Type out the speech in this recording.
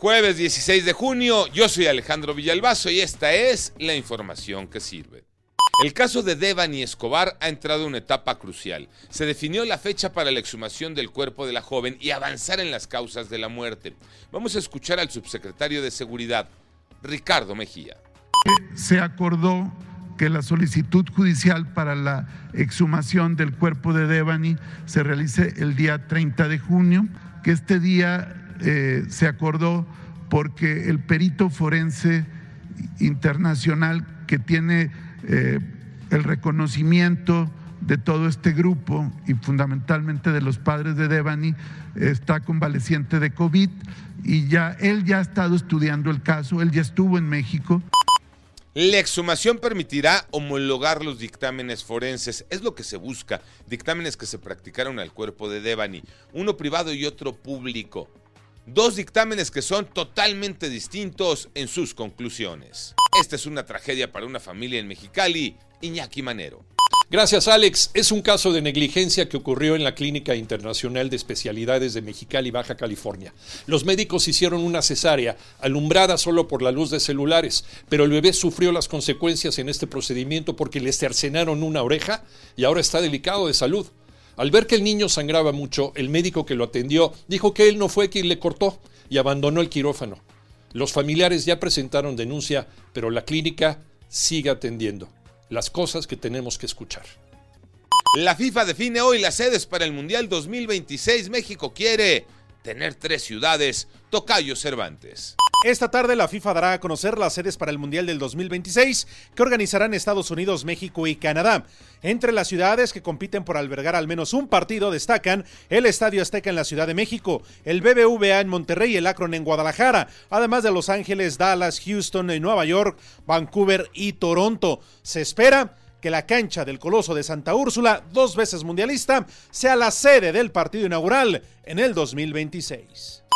Jueves 16 de junio, yo soy Alejandro Villalbazo y esta es la información que sirve. El caso de Devani Escobar ha entrado en una etapa crucial. Se definió la fecha para la exhumación del cuerpo de la joven y avanzar en las causas de la muerte. Vamos a escuchar al subsecretario de Seguridad, Ricardo Mejía. Se acordó que la solicitud judicial para la exhumación del cuerpo de Devani se realice el día 30 de junio, que este día eh, se acordó porque el perito forense internacional que tiene eh, el reconocimiento de todo este grupo y fundamentalmente de los padres de Devani está convaleciente de COVID y ya él ya ha estado estudiando el caso, él ya estuvo en México. La exhumación permitirá homologar los dictámenes forenses, es lo que se busca, dictámenes que se practicaron al cuerpo de Devani, uno privado y otro público. Dos dictámenes que son totalmente distintos en sus conclusiones. Esta es una tragedia para una familia en Mexicali, Iñaki Manero. Gracias, Alex. Es un caso de negligencia que ocurrió en la Clínica Internacional de Especialidades de Mexicali, Baja California. Los médicos hicieron una cesárea, alumbrada solo por la luz de celulares, pero el bebé sufrió las consecuencias en este procedimiento porque le cercenaron una oreja y ahora está delicado de salud. Al ver que el niño sangraba mucho, el médico que lo atendió dijo que él no fue quien le cortó y abandonó el quirófano. Los familiares ya presentaron denuncia, pero la clínica sigue atendiendo las cosas que tenemos que escuchar. La FIFA define hoy las sedes para el Mundial 2026. México quiere tener tres ciudades. Tocayo Cervantes. Esta tarde la FIFA dará a conocer las sedes para el Mundial del 2026 que organizarán Estados Unidos, México y Canadá. Entre las ciudades que compiten por albergar al menos un partido destacan el Estadio Azteca en la Ciudad de México, el BBVA en Monterrey y el Akron en Guadalajara, además de Los Ángeles, Dallas, Houston, en Nueva York, Vancouver y Toronto. Se espera que la cancha del Coloso de Santa Úrsula, dos veces mundialista, sea la sede del partido inaugural en el 2026.